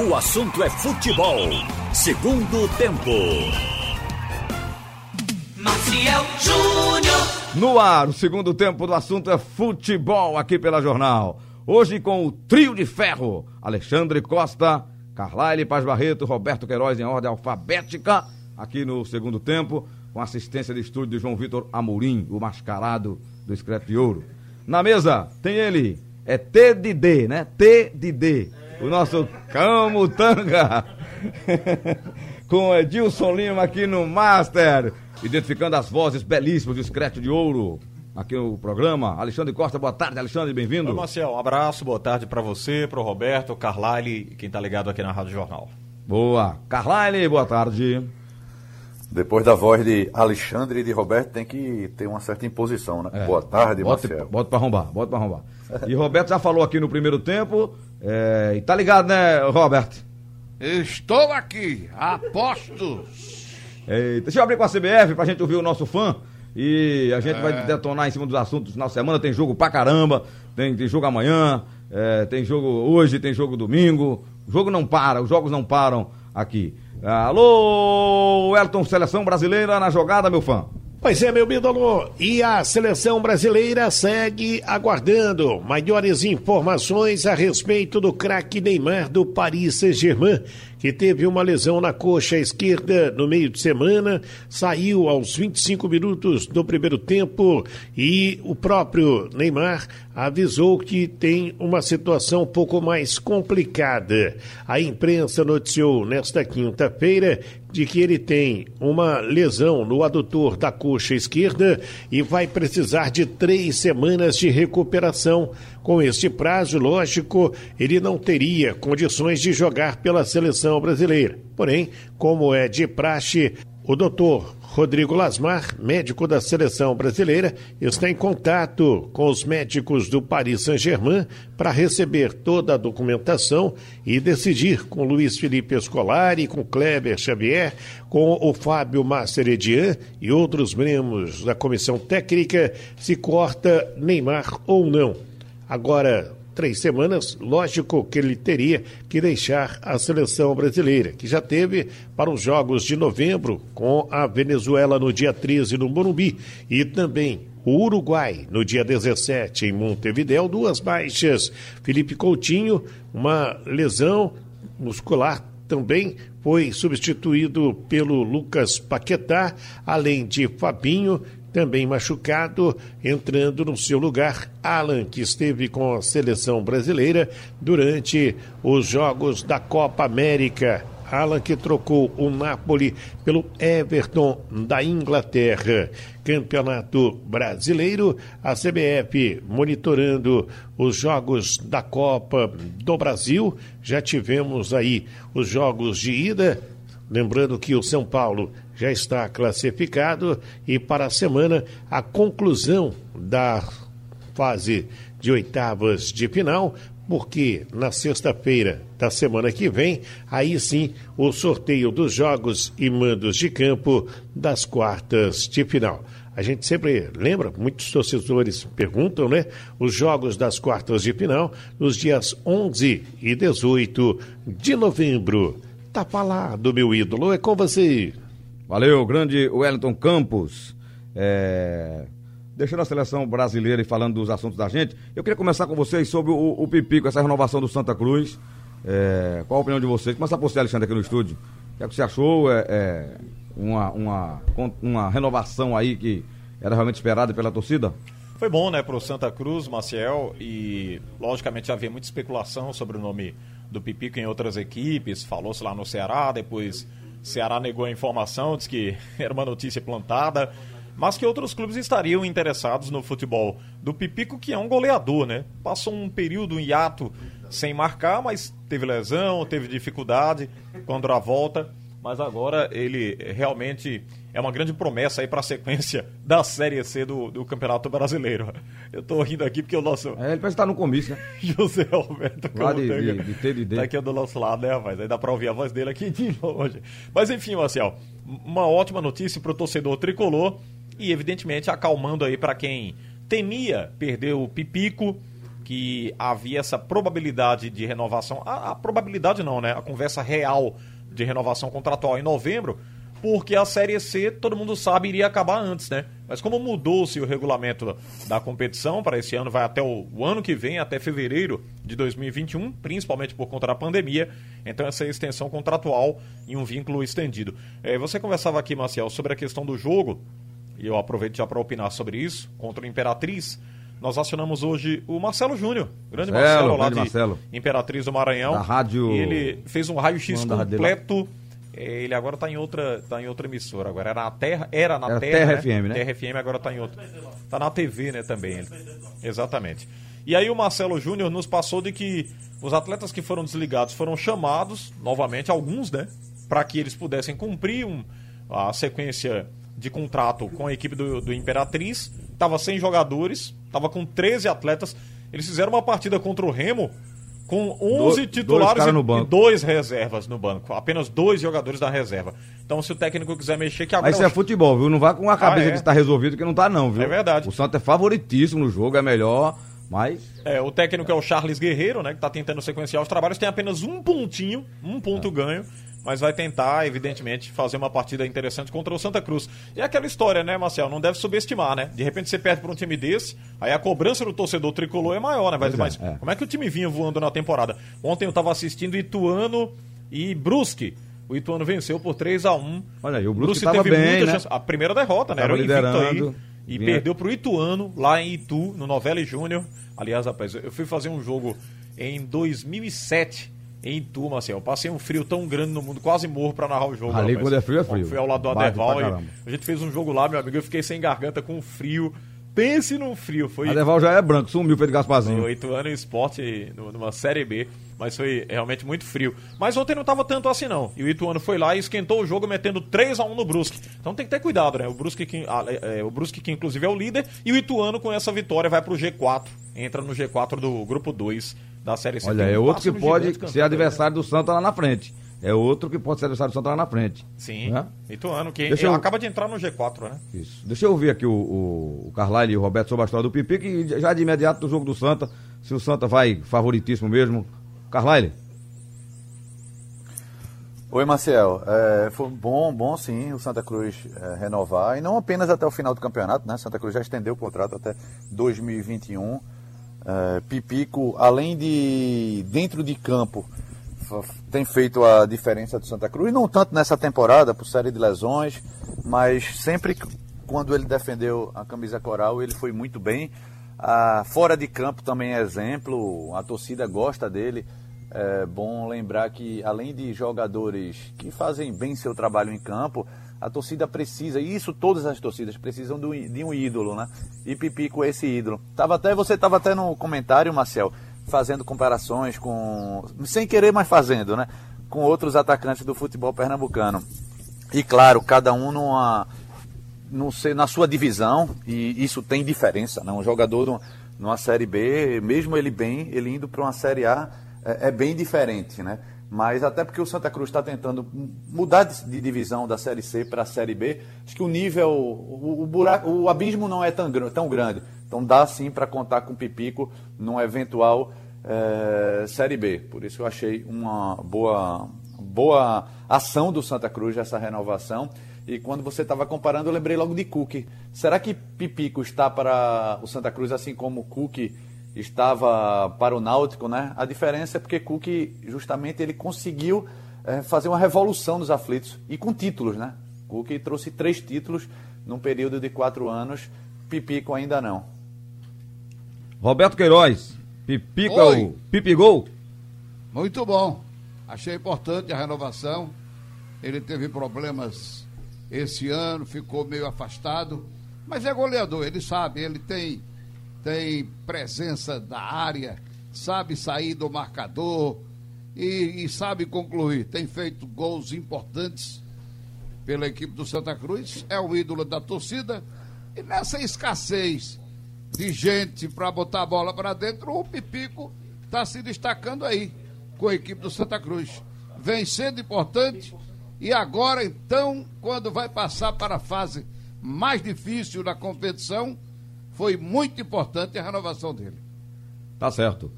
O assunto é futebol. Segundo tempo. Maciel Júnior. No ar, o segundo tempo do assunto é futebol aqui pela Jornal. Hoje com o trio de ferro: Alexandre Costa, Carlyle Paz Barreto, Roberto Queiroz em ordem alfabética, aqui no segundo tempo, com assistência de estúdio de João Vitor Amorim, o mascarado do Escreto de Ouro. Na mesa tem ele, é T de D, né? T de D, o nosso Camutanga, com Edilson Lima aqui no Master, identificando as vozes belíssimas do Escreto de Ouro aqui no programa. Alexandre Costa, boa tarde, Alexandre, bem-vindo. Oi, Marcel, um abraço, boa tarde para você, para o Roberto, Carlyle e quem tá ligado aqui na Rádio Jornal. Boa. Carlyle, boa tarde. Depois da voz de Alexandre e de Roberto, tem que ter uma certa imposição, né? É. Boa tarde, bote, Marcelo. Bota pra arrombar, bota pra arrombar. E Roberto já falou aqui no primeiro tempo, é, e tá ligado, né, Roberto? Estou aqui, apostos. Eita, deixa eu abrir com a CBF pra gente ouvir o nosso fã. E a gente é. vai detonar em cima dos assuntos na semana. Tem jogo pra caramba, tem, tem jogo amanhã, é, tem jogo hoje, tem jogo domingo. O jogo não para, os jogos não param aqui. Alô, Elton, seleção brasileira na jogada, meu fã. Pois é, meu ídolo, e a seleção brasileira segue aguardando maiores informações a respeito do craque Neymar do Paris Saint-Germain, que teve uma lesão na coxa esquerda no meio de semana, saiu aos 25 minutos do primeiro tempo e o próprio Neymar avisou que tem uma situação um pouco mais complicada. A imprensa noticiou nesta quinta-feira de que ele tem uma lesão no adutor da coxa esquerda e vai precisar de três semanas de recuperação. Com este prazo, lógico, ele não teria condições de jogar pela seleção brasileira. Porém, como é de praxe, o doutor Rodrigo Lasmar, médico da seleção brasileira, está em contato com os médicos do Paris Saint-Germain para receber toda a documentação e decidir com Luiz Felipe Escolari, com Kleber Xavier, com o Fábio Masseredian e outros membros da comissão técnica se corta Neymar ou não. Agora, três semanas, lógico que ele teria que deixar a seleção brasileira, que já teve para os Jogos de Novembro com a Venezuela no dia 13 no Morumbi e também o Uruguai no dia 17 em Montevideo, duas baixas. Felipe Coutinho, uma lesão muscular também foi substituído pelo Lucas Paquetá, além de Fabinho também machucado, entrando no seu lugar Alan, que esteve com a seleção brasileira durante os Jogos da Copa América. Alan que trocou o Napoli pelo Everton da Inglaterra. Campeonato Brasileiro, a CBF monitorando os jogos da Copa do Brasil. Já tivemos aí os jogos de ida. Lembrando que o São Paulo já está classificado e para a semana a conclusão da fase de oitavas de final, porque na sexta-feira da semana que vem, aí sim o sorteio dos jogos e mandos de campo das quartas de final. A gente sempre lembra, muitos torcedores perguntam, né? Os jogos das quartas de final nos dias 11 e 18 de novembro. Tá falado, meu ídolo, é com você. Valeu, grande Wellington Campos. É... Deixando a seleção brasileira e falando dos assuntos da gente, eu queria começar com vocês sobre o, o Pipico, essa renovação do Santa Cruz. É... Qual a opinião de vocês? Começar por você, Alexandre, aqui no estúdio. O que, é que você achou? É, é, uma, uma, uma renovação aí que era realmente esperada pela torcida? Foi bom, né, pro Santa Cruz, Maciel, e logicamente havia muita especulação sobre o nome do Pipico em outras equipes, falou-se lá no Ceará, depois Ceará negou a informação, disse que era uma notícia plantada, mas que outros clubes estariam interessados no futebol do Pipico, que é um goleador, né? Passou um período, um hiato sem marcar, mas teve lesão, teve dificuldade quando a volta, mas agora ele realmente é uma grande promessa aí para a sequência da Série C do, do Campeonato Brasileiro. Eu tô rindo aqui porque o nosso. É, ele parece estar no comício, né? José Roberto Lá de, de, de, de, de. Tá aqui do nosso lado, né, rapaz? Aí dá para ouvir a voz dele aqui de longe. Mas enfim, Marcel, uma ótima notícia para o torcedor tricolor e, evidentemente, acalmando aí para quem temia perder o Pipico que havia essa probabilidade de renovação, a, a probabilidade não, né? A conversa real de renovação contratual em novembro, porque a Série C, todo mundo sabe, iria acabar antes, né? Mas como mudou-se o regulamento da competição para esse ano, vai até o, o, ano que vem, até fevereiro de 2021, principalmente por conta da pandemia, então essa extensão contratual em um vínculo estendido. É, você conversava aqui, Marcel, sobre a questão do jogo, e eu aproveito já para opinar sobre isso, contra o Imperatriz. Nós acionamos hoje o Marcelo Júnior, grande Marcelo, Marcelo lá de Marcelo. Imperatriz do Maranhão. Da rádio... E ele fez um raio-x completo ele agora está em outra, tá em outra emissora. Agora era na Terra, era na era Terra, Terra né? FM, né? Terra FM agora está em outra. Está na TV, né, também. Exatamente. E aí o Marcelo Júnior nos passou de que os atletas que foram desligados foram chamados novamente alguns, né, para que eles pudessem cumprir um, a sequência de contrato com a equipe do, do Imperatriz. Tava sem jogadores, tava com 13 atletas. Eles fizeram uma partida contra o Remo com 11 do, titulares dois e, dois reservas no banco. Apenas dois jogadores da reserva. Então, se o técnico quiser mexer, que agora. Mas isso é futebol, viu? Não vá com a cabeça ah, é. que está resolvido, que não está, não, viu? É verdade. O Santos é favoritíssimo no jogo, é melhor. Mas. É, o técnico é o Charles Guerreiro, né? Que está tentando sequenciar os trabalhos. Tem apenas um pontinho, um ponto é. ganho mas vai tentar, evidentemente, fazer uma partida interessante contra o Santa Cruz. E é aquela história, né, Marcel? Não deve subestimar, né? De repente você perde para um time desse, aí a cobrança do torcedor tricolor é maior, né? Vai dizer, mas é, é. como é que o time vinha voando na temporada? Ontem eu estava assistindo Ituano e Brusque. O Ituano venceu por 3 a 1 Olha aí, o Brusque, Brusque teve bem, muita né? chance. A primeira derrota, né? Era o invicto aí. E vinha... perdeu pro Ituano, lá em Itu, no Novela Júnior. Aliás, rapaz, eu fui fazer um jogo em 2007 em Itu, Marcelo. Passei um frio tão grande no mundo, quase morro pra narrar o jogo. Ali rapaz. quando é frio, é frio. Fui ao lado do Adeval e a gente fez um jogo lá, meu amigo, eu fiquei sem garganta com frio. Pense no frio. Foi... Adeval já é branco, sumiu Pedro Gasparzinho. Oito anos em esporte, numa Série B, mas foi realmente muito frio. Mas ontem não tava tanto assim não. E o Ituano foi lá e esquentou o jogo metendo 3 a 1 no Brusque. Então tem que ter cuidado, né? O Brusque que, é, o Brusque que inclusive é o líder e o Ituano com essa vitória vai pro G4, entra no G4 do grupo 2 da Série C. Olha, é outro que pode ser adversário do Santa lá na frente. É outro que pode ser adversário do Santa lá na frente. Sim. Né? Ituano, que Deixa eu... acaba de entrar no G4, né? Isso. Deixa eu ouvir aqui o, o, o Carlyle e o Roberto sobre a história do Pipi, que já de imediato do jogo do Santa, se o Santa vai favoritíssimo mesmo. Carlyle. Oi, Marcel. É, foi bom, bom sim o Santa Cruz é, renovar, e não apenas até o final do campeonato, né? Santa Cruz já estendeu o contrato até 2021. É, Pipico, além de dentro de campo, tem feito a diferença do Santa Cruz, não tanto nessa temporada, por série de lesões, mas sempre quando ele defendeu a camisa coral, ele foi muito bem. Ah, fora de campo também é exemplo, a torcida gosta dele. É bom lembrar que, além de jogadores que fazem bem seu trabalho em campo, a torcida precisa, e isso todas as torcidas precisam de um ídolo, né? E Pipico é esse ídolo. Tava até, você estava até no comentário, Marcel, fazendo comparações com. sem querer, mas fazendo, né? Com outros atacantes do futebol pernambucano. E claro, cada um numa, na sua divisão, e isso tem diferença, né? Um jogador numa Série B, mesmo ele bem, ele indo para uma Série A, é, é bem diferente, né? mas até porque o Santa Cruz está tentando mudar de, divisão da Série C para a Série B, acho que o nível, o, o, buraco, o abismo não é tão, tão grande. Então dá sim para contar com o Pipico num eventual é, Série B. Por isso eu achei uma boa, boa ação do Santa Cruz essa renovação. E quando você estava comparando, eu lembrei logo de Cook. Será que Pipico está para o Santa Cruz assim como o Cook estava para o Náutico, né? A diferença é porque Cook justamente ele conseguiu é, fazer uma revolução nos aflitos e com títulos, né? Cook trouxe três títulos num período de quatro anos, Pipico ainda não. Roberto Queiroz, Pipico Oi. é o Pipigol? Muito bom. Achei importante a renovação. Ele teve problemas esse ano, ficou meio afastado, mas é goleador, ele sabe, ele tem tem presença da área, sabe sair do marcador e, e sabe concluir. Tem feito gols importantes pela equipe do Santa Cruz, é o ídolo da torcida. E nessa escassez de gente para botar a bola para dentro, o Pipico está se destacando aí com a equipe do Santa Cruz. Vem sendo importante e agora, então, quando vai passar para a fase mais difícil da competição, foi muito importante a renovação dele. Tá certo.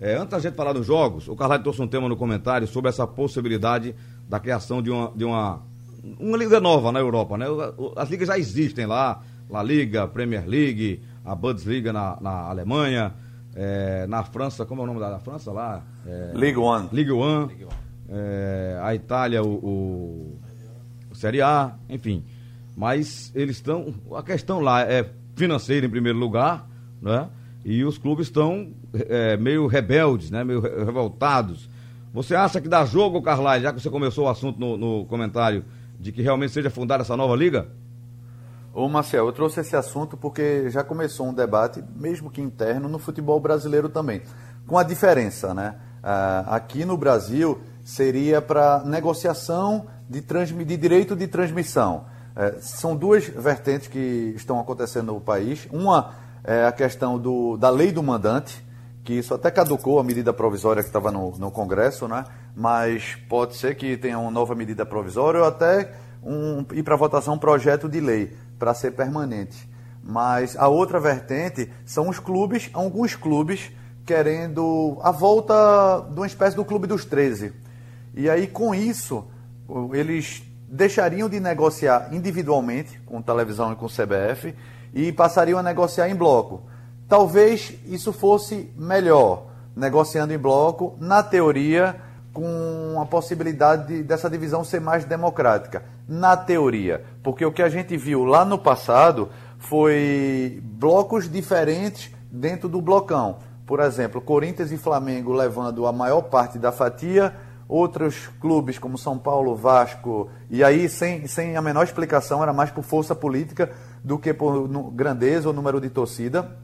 É, antes da gente falar dos jogos, o Carlyle trouxe um tema no comentário sobre essa possibilidade da criação de uma, de uma, uma liga nova na Europa, né? As ligas já existem lá, La Liga, Premier League, a Bundesliga na, na Alemanha, é, na França, como é o nome da, da França lá? É, League One. League One. É, a Itália, o, o, o Série A, enfim. Mas eles estão. A questão lá é financeira em primeiro lugar, né? E os clubes estão é, meio rebeldes, né? Meio re- revoltados. Você acha que dá jogo, Carlyle, já que você começou o assunto no, no comentário, de que realmente seja fundada essa nova liga? Ô Marcel, eu trouxe esse assunto porque já começou um debate, mesmo que interno, no futebol brasileiro também. Com a diferença, né? Ah, aqui no Brasil seria para negociação de, de direito de transmissão. Eh, são duas vertentes que estão acontecendo no país. Uma é a questão do, da lei do mandante, que isso até caducou a medida provisória que estava no, no Congresso, né? mas pode ser que tenha uma nova medida provisória ou até um, ir para votação um projeto de lei para ser permanente. Mas a outra vertente são os clubes, alguns clubes querendo a volta de uma espécie do Clube dos 13. E aí, com isso, eles deixariam de negociar individualmente com televisão e com CBF e passariam a negociar em bloco. Talvez isso fosse melhor, negociando em bloco, na teoria, com a possibilidade de- dessa divisão ser mais democrática. Na teoria. Porque o que a gente viu lá no passado foi blocos diferentes dentro do blocão. Por exemplo, Corinthians e Flamengo levando a maior parte da fatia, outros clubes como São Paulo, Vasco, e aí sem, sem a menor explicação, era mais por força política do que por grandeza ou número de torcida,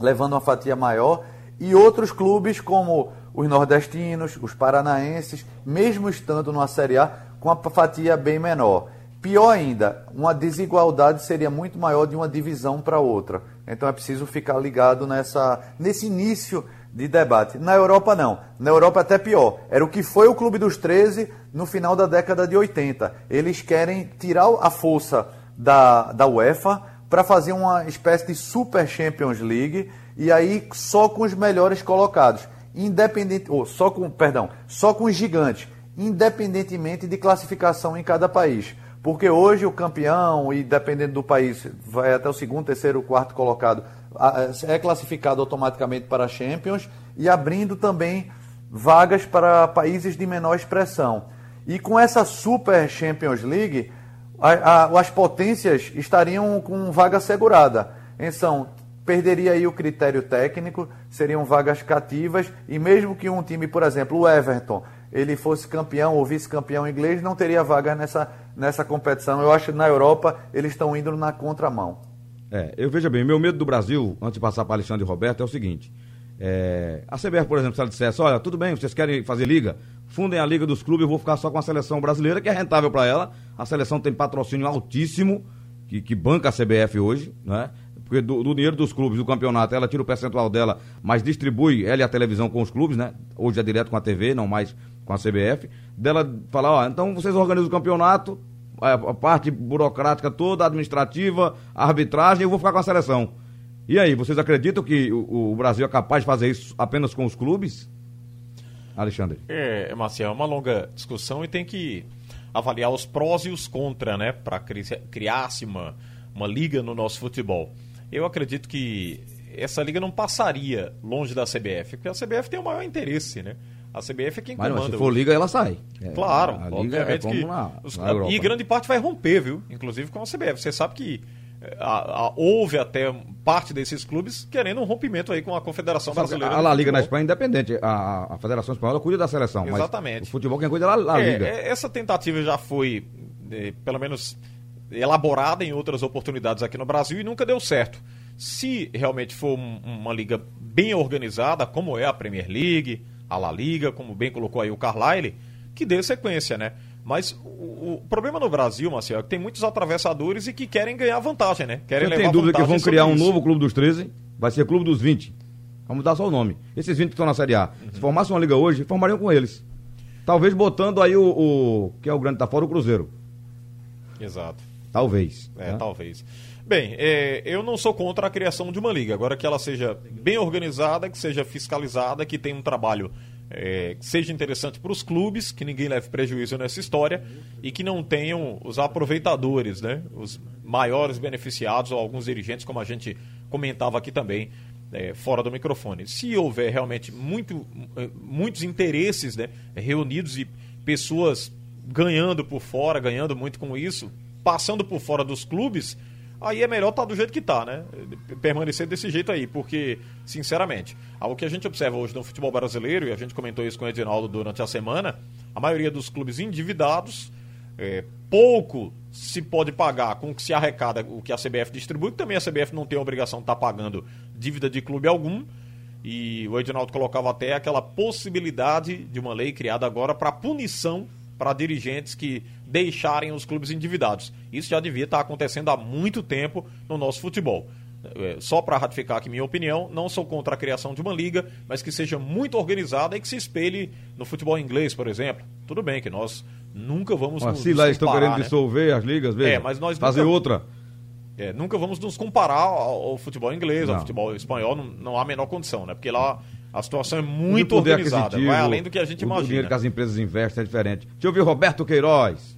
levando uma fatia maior, e outros clubes como os nordestinos, os paranaenses, mesmo estando numa Série A, com a fatia bem menor. Pior ainda, uma desigualdade seria muito maior de uma divisão para outra. Então é preciso ficar ligado nessa, nesse início de debate. Na Europa não. Na Europa até pior. Era o que foi o Clube dos 13 no final da década de 80. Eles querem tirar a força da, da UEFA para fazer uma espécie de Super Champions League e aí só com os melhores colocados, independente, ou só com, perdão, só com os gigantes, independentemente de classificação em cada país. Porque hoje o campeão, e dependendo do país, vai até o segundo, terceiro, quarto colocado, é classificado automaticamente para a Champions e abrindo também vagas para países de menor expressão. E com essa Super Champions League, a- a- as potências estariam com vaga assegurada. Então, perderia aí o critério técnico, seriam vagas cativas, e mesmo que um time, por exemplo, o Everton, ele fosse campeão ou vice-campeão inglês, não teria vaga nessa, nessa competição. Eu acho que na Europa eles estão indo na contramão. É, eu veja bem, meu medo do Brasil, antes de passar para Alexandre e Roberto, é o seguinte. é, a CBF, por exemplo, se ela dissesse, olha, tudo bem, vocês querem fazer liga, fundem a liga dos clubes, eu vou ficar só com a seleção brasileira, que é rentável para ela. A seleção tem patrocínio altíssimo, que, que banca a CBF hoje, né? Porque do, do dinheiro dos clubes, do campeonato, ela tira o percentual dela, mas distribui ela e a televisão com os clubes, né? Hoje é direto com a TV, não mais com a CBF. Dela falar, ó, então vocês organizam o campeonato, a, a parte burocrática toda, administrativa, arbitragem, eu vou ficar com a seleção. E aí, vocês acreditam que o, o Brasil é capaz de fazer isso apenas com os clubes? Alexandre. É, Marcelo, é uma longa discussão e tem que avaliar os prós e os contra, né? Para criar-se uma, uma liga no nosso futebol. Eu acredito que essa liga não passaria longe da CBF, porque a CBF tem o maior interesse, né? A CBF é quem Mas comanda. se for liga, ela sai. É, Claro, a liga é como que na, os- na Europa. e grande parte vai romper, viu? Inclusive com a CBF. Você sabe que eh, a- a- houve até parte desses clubes querendo um rompimento aí com a Confederação Sabe, Brasileira. a La Liga na. Espanha é independente. A, a- Federação Espanhola cuida da seleção. Exatamente. Mas o futebol quem cuida é a La É, Liga. é, essa tentativa já foi, eh, pelo menos, elaborada em outras oportunidades aqui no Brasil e nunca deu certo. Se realmente for um- uma liga bem organizada, como é a Premier League, a La Liga, como bem colocou aí o Carlyle, que dê sequência, né? Mas o, o problema no Brasil, Marcelo, é que tem muitos atravessadores e que querem ganhar vantagem, né? Querem Você levar tem dúvida que vão criar um isso. novo Clube dos 13? Vai ser Clube dos 20. Vamos dar só o nome. Esses 20 que estão na Série A. Uhum. Se formasse uma liga hoje, formariam com eles. Talvez botando aí o, o- que é o grande tá fora, o Cruzeiro. Exato. Talvez. É, né? talvez. Bem, é, eu não sou contra a criação de uma liga. Agora que ela seja bem organizada, que seja fiscalizada, que tenha um trabalho é, que seja interessante para os clubes, que ninguém leve prejuízo nessa história e que não tenham os aproveitadores, né? Os maiores beneficiados ou alguns dirigentes, como a gente comentava aqui também, é, fora do microfone. Se houver realmente muito, muitos interesses né, reunidos e pessoas ganhando por fora, ganhando muito com isso, passando por fora dos clubes, aí é melhor estar tá do jeito que está, né? Permanecer desse jeito aí, porque, sinceramente, o que a gente observa hoje no futebol brasileiro, e a gente comentou isso com o Edinaldo durante a semana, a maioria dos clubes endividados, é, pouco se pode pagar com o que se arrecada, o que a CBF distribui, também a CBF não tem a obrigação de estar tá pagando dívida de clube algum. E o Edinaldo colocava até aquela possibilidade de uma lei criada agora para punição para dirigentes que deixarem os clubes endividados. Isso já devia estar acontecendo há muito tempo no nosso futebol. É, só para ratificar aqui minha opinião, não sou contra a criação de uma liga, mas que seja muito organizada e que se espelhe no futebol inglês, por exemplo. Tudo bem que nós nunca vamos mas nos, se lá estão querendo né? dissolver as ligas, veja, é, mas nós fazer nunca, outra. É, nunca vamos nos comparar ao, ao futebol inglês, não. ao futebol espanhol, não, não há a menor condição, né? Porque lá a situação é muito organizada, vai além do que a gente imagina. O dinheiro que as empresas investem é diferente. Deixa eu ouvir Roberto Queiroz.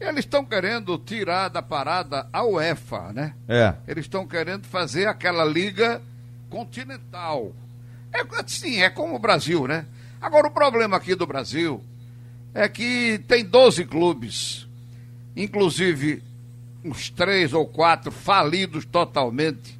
Eles estão querendo tirar da parada a UEFA, né? É. Eles estão querendo fazer aquela liga continental. É, sim, é como o Brasil, né? Agora, o problema aqui do Brasil é que tem 12 clubes, inclusive uns três ou quatro falidos totalmente,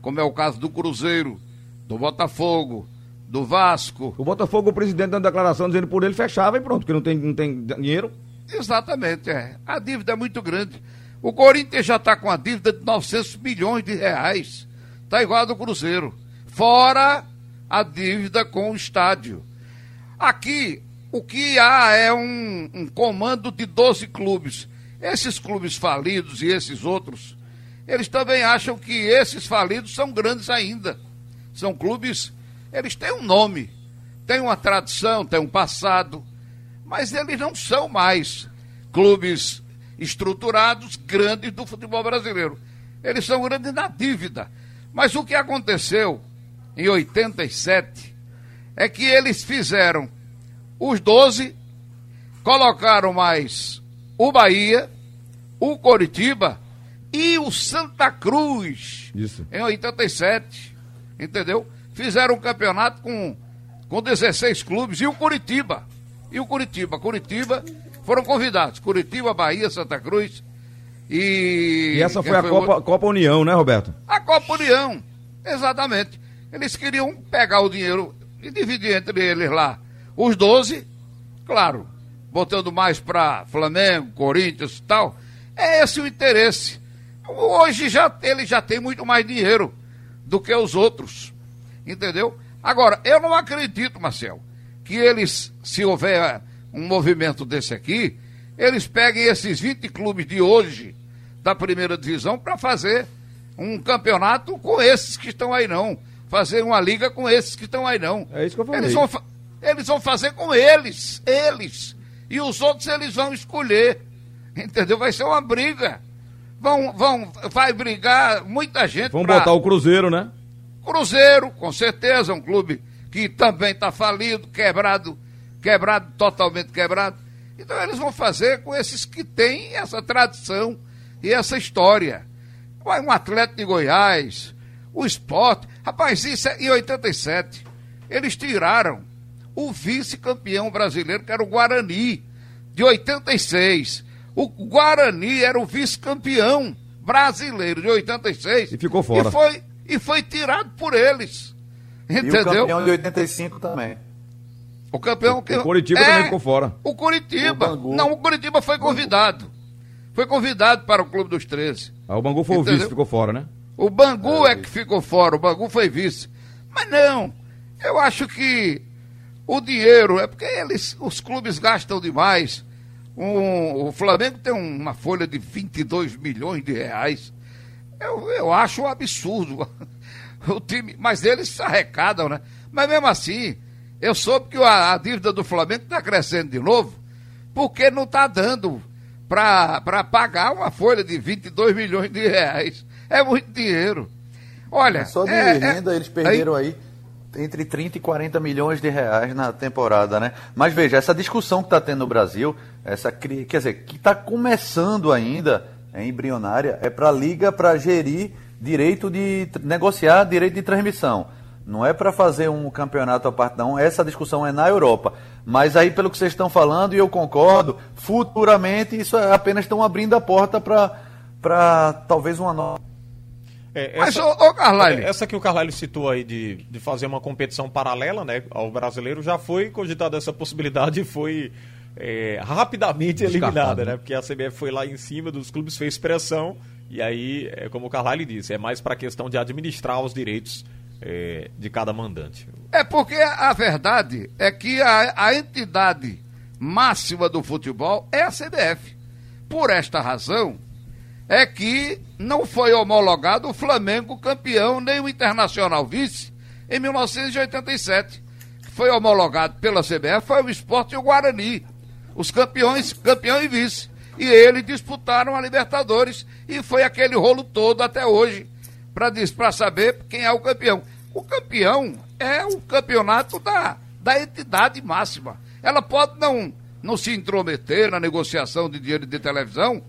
como é o caso do Cruzeiro, do Botafogo, do Vasco. O Botafogo, o presidente dando declaração dizendo por ele fechava e pronto, que não tem, não tem dinheiro. Exatamente, é. A dívida é muito grande. O Corinthians já está com a dívida de 900 milhões de reais. Está igual a do Cruzeiro. Fora a dívida com o estádio. Aqui, o que há é um, um comando de 12 clubes. Esses clubes falidos e esses outros, eles também acham que esses falidos são grandes ainda. São clubes, eles têm um nome, têm uma tradição, têm um passado, mas eles não são mais clubes estruturados, grandes do futebol brasileiro. Eles são grandes na dívida. Mas o que aconteceu em 87 é que eles fizeram os 12, colocaram mais o Bahia, o Coritiba e o Santa Cruz Isso. em 87 entendeu? Fizeram um campeonato com, com 16 clubes e o Curitiba. E o Curitiba. Curitiba foram convidados. Curitiba, Bahia, Santa Cruz. E, e essa foi a foi Copa, Copa União, né, Roberto? A Copa União, exatamente. Eles queriam pegar o dinheiro e dividir entre eles lá os 12, claro, botando mais para Flamengo, Corinthians e tal. É esse o interesse. Hoje já ele já tem muito mais dinheiro do que os outros. Entendeu? Agora, eu não acredito, Marcel, que eles, se houver um movimento desse aqui, eles peguem esses 20 clubes de hoje da primeira divisão para fazer um campeonato com esses que estão aí, não. Fazer uma liga com esses que estão aí, não. É isso que eu falei. Eles vão, eles vão fazer com eles, eles. E os outros eles vão escolher. Entendeu? Vai ser uma briga vão, vão, vai brigar muita gente. Vão pra... botar o Cruzeiro, né? Cruzeiro, com certeza, um clube que também está falido, quebrado, quebrado, totalmente quebrado. Então eles vão fazer com esses que têm essa tradição e essa história. Vai um atleta de Goiás, o esporte. Rapaz, isso é em 87. Eles tiraram o vice-campeão brasileiro, que era o Guarani, de 86. O Guarani era o vice-campeão brasileiro de 86. E ficou fora. E foi, e foi tirado por eles. Entendeu? E o campeão de 85 também. O campeão que. O Curitiba é, também ficou fora. O Curitiba. O não, o Curitiba foi convidado. Foi convidado para o Clube dos 13. Ah, o Bangu foi Entendeu? o vice, ficou fora, né? O Bangu é, é que ficou fora, o Bangu foi vice. Mas não, eu acho que o dinheiro, é porque eles, os clubes gastam demais. Um, o Flamengo tem uma folha de 22 milhões de reais. Eu, eu acho um absurdo. O time, mas eles se arrecadam, né? Mas mesmo assim, eu soube que a, a dívida do Flamengo está crescendo de novo, porque não está dando para pagar uma folha de 22 milhões de reais. É muito dinheiro. Olha. Só de é, renda é, eles perderam aí, aí entre 30 e 40 milhões de reais na temporada, né? Mas veja, essa discussão que está tendo no Brasil, essa quer dizer, que está começando ainda, é embrionária, é para a liga para gerir direito de negociar direito de transmissão. Não é para fazer um campeonato à parte, não. Essa discussão é na Europa. Mas aí, pelo que vocês estão falando, e eu concordo, futuramente isso é apenas estão abrindo a porta para talvez uma nova. É, essa, Mas, ô, ô Carlyle. Essa que o Carlyle citou aí de, de fazer uma competição paralela né, ao brasileiro, já foi cogitada essa possibilidade e foi é, rapidamente eliminada, né? né? Porque a CBF foi lá em cima dos clubes, fez pressão, e aí, é como o Carlyle disse, é mais para a questão de administrar os direitos é, de cada mandante. É porque a verdade é que a, a entidade máxima do futebol é a CBF. Por esta razão, é que não foi homologado o Flamengo campeão nem o Internacional vice em 1987. Foi homologado pela CBF foi o Esporte e o Guarani, os campeões, campeão e vice. E eles disputaram a Libertadores e foi aquele rolo todo até hoje para saber quem é o campeão. O campeão é o campeonato da, da entidade máxima. Ela pode não, não se intrometer na negociação de dinheiro de televisão,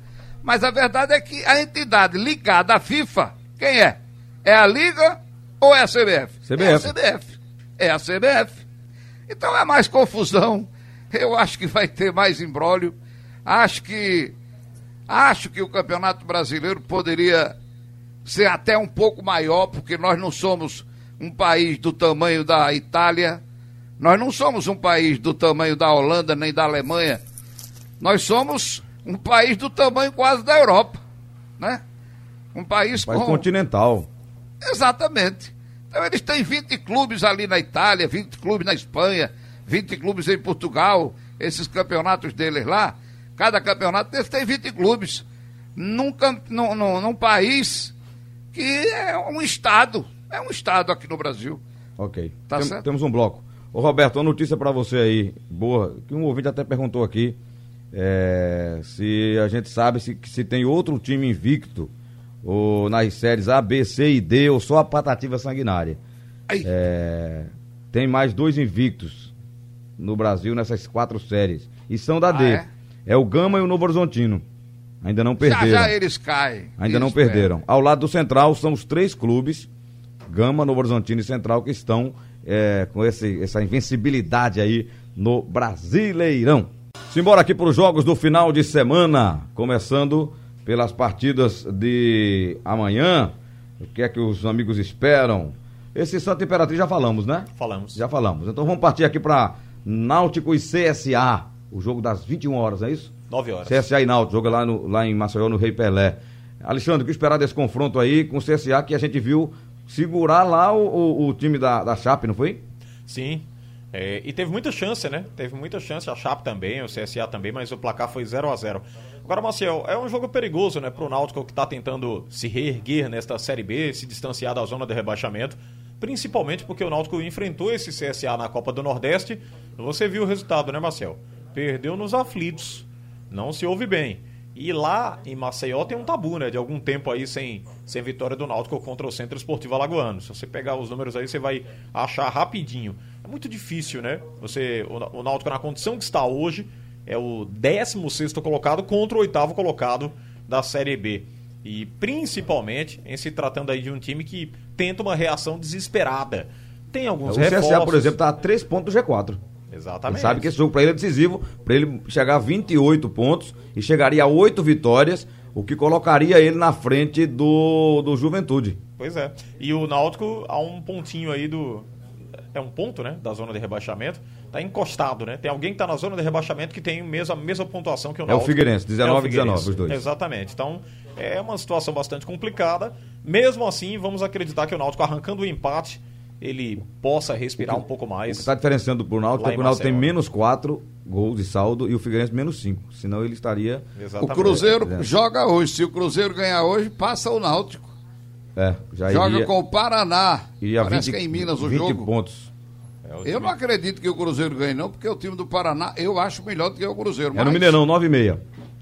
mas a verdade é que a entidade ligada à FIFA, quem é? É a Liga ou é a CBF? CBF. É a CBF. É a CBF. Então é mais confusão. Eu acho que vai ter mais embrólio. Acho que acho que o Campeonato Brasileiro poderia ser até um pouco maior, porque nós não somos um país do tamanho da Itália, nós não somos um país do tamanho da Holanda nem da Alemanha. Nós somos um país do tamanho quase da Europa, né? Um país, país com... continental. Exatamente. Então eles têm 20 clubes ali na Itália, 20 clubes na Espanha, 20 clubes em Portugal, esses campeonatos deles lá. Cada campeonato deles tem 20 clubes. Num, num, num, num país que é um estado. É um estado aqui no Brasil. Ok. Tá Tem, certo? Temos um bloco. Ô Roberto, uma notícia para você aí, boa, que um ouvinte até perguntou aqui. É, se a gente sabe se, se tem outro time invicto ou nas séries A, B, C e D ou só a Patativa Sanguinária. É, tem mais dois invictos no Brasil nessas quatro séries. E são da ah, D. É? É? o Gama e o Novo Horizontino. Ainda não perderam. Já, já eles caem. Ainda não perderam. Ao lado do Central são os três clubes, Gama, Novo Horizontino e Central, que estão é, com esse, essa invencibilidade aí no Brasileirão. Simbora aqui para os jogos do final de semana, começando pelas partidas de amanhã. O que é que os amigos esperam? Esse Santa Imperatriz já falamos, né? Falamos. Já falamos. Então vamos partir aqui para Náutico e CSA, o jogo das 21 horas, é isso? 9 horas. CSA e Náutico, joga lá, no, lá em Maceió, no Rei Pelé. Alexandre, o que esperar desse confronto aí com o CSA que a gente viu segurar lá o, o, o time da, da Chape, não foi? Sim, é, e teve muita chance, né? Teve muita chance, a Chape também, o CSA também, mas o placar foi 0 a 0 Agora, Marcel, é um jogo perigoso, né, pro Náutico que está tentando se reerguer nesta Série B, se distanciar da zona de rebaixamento, principalmente porque o Náutico enfrentou esse CSA na Copa do Nordeste. Você viu o resultado, né, Marcel? Perdeu nos aflitos, não se ouve bem. E lá em Maceió tem um tabu, né? De algum tempo aí sem, sem vitória do Náutico contra o Centro Esportivo Alagoano. Se você pegar os números aí, você vai achar rapidinho muito difícil, né? Você, o, o Náutico na condição que está hoje é o 16 colocado contra o oitavo colocado da Série B. E principalmente em se tratando aí de um time que tenta uma reação desesperada. Tem alguns o reforços. O CSA, por exemplo, está a 3 pontos do G4. Exatamente. Ele sabe que esse jogo para ele é decisivo, para ele chegar a 28 pontos e chegaria a 8 vitórias, o que colocaria ele na frente do, do Juventude. Pois é. E o Náutico a um pontinho aí do, é um ponto, né, da zona de rebaixamento, tá encostado, né? Tem alguém que tá na zona de rebaixamento que tem mesmo, a mesma pontuação que o Náutico. É o Figueirense, 19 e é 19 os dois. Exatamente. Então, é uma situação bastante complicada. Mesmo assim, vamos acreditar que o Náutico arrancando o empate, ele possa respirar que, um pouco mais. O que está diferenciando pro Náutico é que o Náutico tem menos 4 gols de saldo e o Figueirense menos 5. Senão ele estaria... Exatamente. O Cruzeiro joga hoje. Se o Cruzeiro ganhar hoje, passa o Náutico. É, já Joga iria, com o Paraná. Iria Parece 20, que é em Minas o 20 jogo. pontos. É eu não acredito que o Cruzeiro ganhe, não, porque o time do Paraná eu acho melhor do que o Cruzeiro. É no Mineirão, 9 e meia.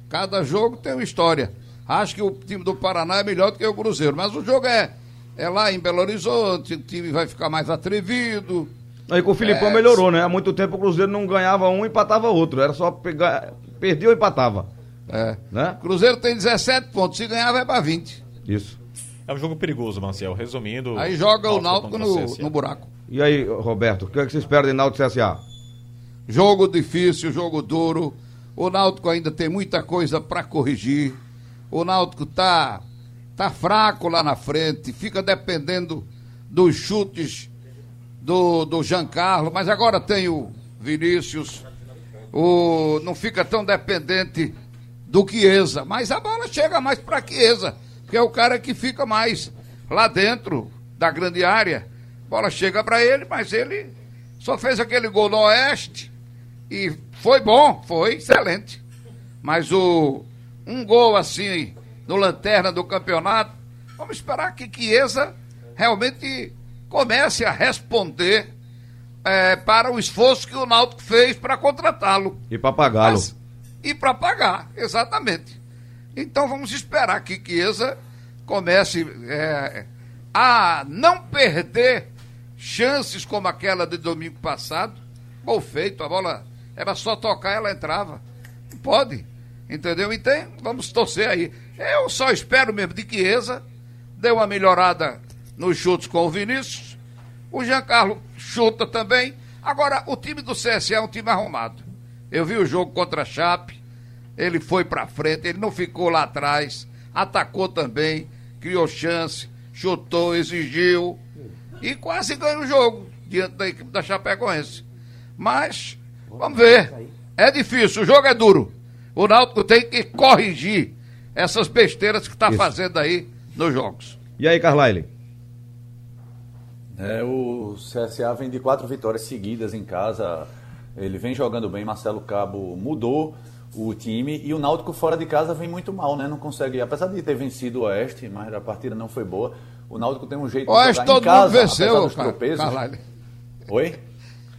Cada jogo tem uma história. Acho que o time do Paraná é melhor do que o Cruzeiro, mas o jogo é, é lá em Belo Horizonte, o time vai ficar mais atrevido. Aí com o Filipão É, melhorou, né? Há muito tempo o Cruzeiro não ganhava um e empatava outro. Era só pegar. Perdia ou empatava. É. Né? Cruzeiro tem 17 pontos, se ganhar vai para 20. Isso. É um jogo perigoso, Marcel. Resumindo. Aí joga o Náutico no, no buraco. E aí, Roberto, o que, é que você espera de Náutico e CSA? Jogo difícil, jogo duro. O Náutico ainda tem muita coisa para corrigir. O Náutico tá tá fraco lá na frente, fica dependendo dos chutes do do Giancarlo, mas agora tem o Vinícius. O não fica tão dependente do Chiesa, mas a bola chega mais para Chiesa, que é o cara que fica mais lá dentro da grande área. A bola chega para ele, mas ele só fez aquele gol no Oeste e foi bom, foi excelente. Mas o um gol assim no lanterna do campeonato, vamos esperar que Chiesa realmente comece a responder eh, para o esforço que o Náutico fez para contratá-lo. E papagalo. Mas- E para pagar, exatamente. Então vamos esperar que Chiesa comece é, a não perder chances como aquela de domingo passado. Gol feito, a bola era só tocar ela entrava. Não pode, entendeu? Então vamos torcer aí. Eu só espero mesmo de Chiesa, deu uma melhorada nos chutes com o Vinícius. O Giancarlo chuta também. Agora, o time do CSA é um time arrumado. Eu vi o jogo contra a Chape, ele foi pra frente, ele não ficou lá atrás, atacou também, criou chance, chutou, exigiu e quase ganhou o jogo diante da equipe da Chapecoense. Mas, vamos ver, é difícil, o jogo é duro. O Náutico tem que corrigir essas besteiras que está fazendo aí nos jogos. E aí, Carlyle? É, o CSA vem de quatro vitórias seguidas em casa. Ele vem jogando bem. Marcelo Cabo mudou o time e o Náutico fora de casa vem muito mal, né? Não consegue, apesar de ter vencido o Oeste, mas a partida não foi boa. O Náutico tem um jeito Oeste de jogar todo em casa, mundo apesar venceu, dos tropeços. Carlyle. Oi?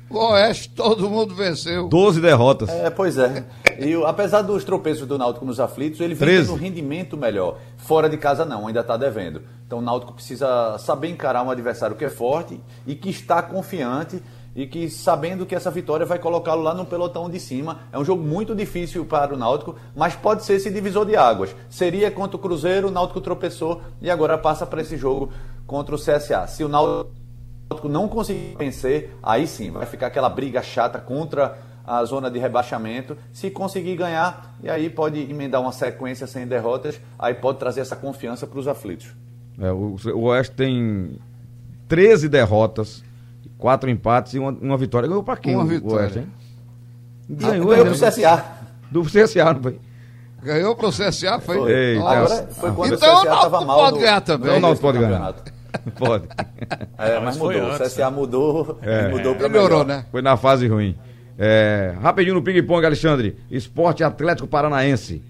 O Oeste todo mundo venceu. 12 derrotas. É, pois é. E apesar dos tropeços do Náutico nos aflitos, ele vem 13. tendo um rendimento melhor. Fora de casa não, ainda está devendo. Então o Náutico precisa saber encarar um adversário que é forte e que está confiante e que sabendo que essa vitória vai colocá-lo lá no pelotão de cima. É um jogo muito difícil para o Náutico, mas pode ser esse divisor de águas. Seria contra o Cruzeiro, o Náutico tropeçou e agora passa para esse jogo contra o CSA. Se o Náutico Náutico não conseguir vencer, aí sim, vai ficar aquela briga chata contra a zona de rebaixamento. Se conseguir ganhar, e aí pode emendar uma sequência sem derrotas, aí pode trazer essa confiança para os aflitos. É, o, o Oeste tem 13 derrotas, 4 empates e uma, uma vitória. Ganhou pra quem Uma o, vitória. o Oeste, hein? Ganhou Ganhou, para o CSA. Do CSA, não foi? Ganhou pro CSA, foi. Foi. Eita. Agora foi quando Então o CSA Náutico estava mal. pode ganhar também. no O Náutico começo do pode ganhar. Pode. É, Não, mas mudou. antes, o CSA mudou e mudou para Melhorou, melhor. né? Foi na fase ruim. É, rapidinho no ping-pong, Alexandre. Esporte Atlético Paranaense.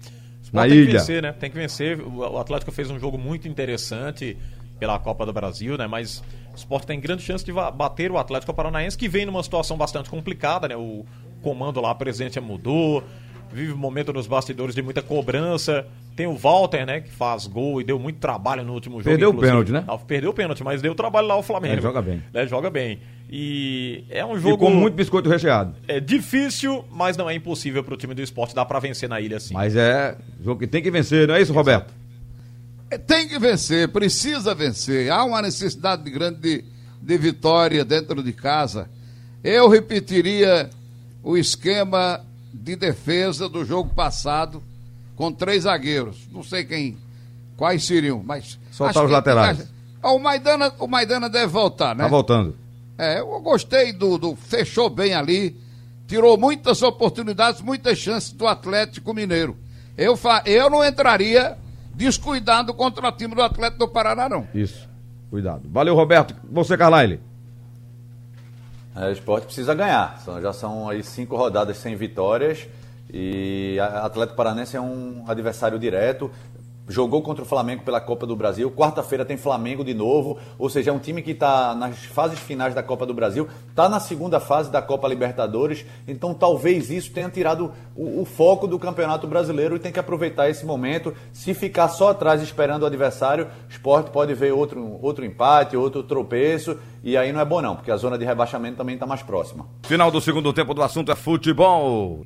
Na tem que ilha. vencer, né? Tem que vencer. O Atlético fez um jogo muito interessante pela Copa do Brasil, né? Mas o Sport tem grande chance de bater o Atlético Paranaense, que vem numa situação bastante complicada, né? O comando lá, a presidência mudou, vive um momento nos bastidores de muita cobrança. Tem o Walter, né? Que faz gol e deu muito trabalho no último jogo. Perdeu o pênalti, né? Ah, Perdeu o pênalti, mas deu trabalho lá ao Flamengo. Ele joga bem. Né? Joga bem. E é um E jogo com muito biscoito recheado. é difícil, mas não é impossível pro time do esporte dar pra vencer na ilha assim. Mas é jogo que tem que vencer, não é isso, Roberto? Tem que vencer, precisa vencer. Há uma necessidade grande de, de vitória dentro de casa. Eu repetiria o esquema de defesa do jogo passado com três zagueiros. Não sei quem, quais seriam, mas. Soltar os que- laterais. O, Maidana, o Maidana deve voltar, né? Tá voltando. É, eu gostei do, do. Fechou bem ali. Tirou muitas oportunidades, muitas chances do Atlético Mineiro. Eu, fa, eu não entraria descuidado contra o time do Atlético do Paraná, não. Isso. Cuidado. Valeu, Roberto. Você, Carlyle. É, o esporte precisa ganhar. Já são aí cinco rodadas sem vitórias. E Atlético Paranense é um adversário direto. jogou contra o Flamengo pela Copa do Brasil. Quarta-feira tem Flamengo de novo, ou seja, é um time que está nas fases finais da Copa do Brasil, está na segunda fase da Copa Libertadores. Então, talvez isso tenha tirado o, o, foco do Campeonato Brasileiro e tem que aproveitar esse momento. Se ficar só atrás esperando o adversário, o esporte pode ver outro, outro empate, outro tropeço, e aí não é bom, não, porque a zona de rebaixamento também está mais próxima. Final do segundo tempo do assunto é futebol.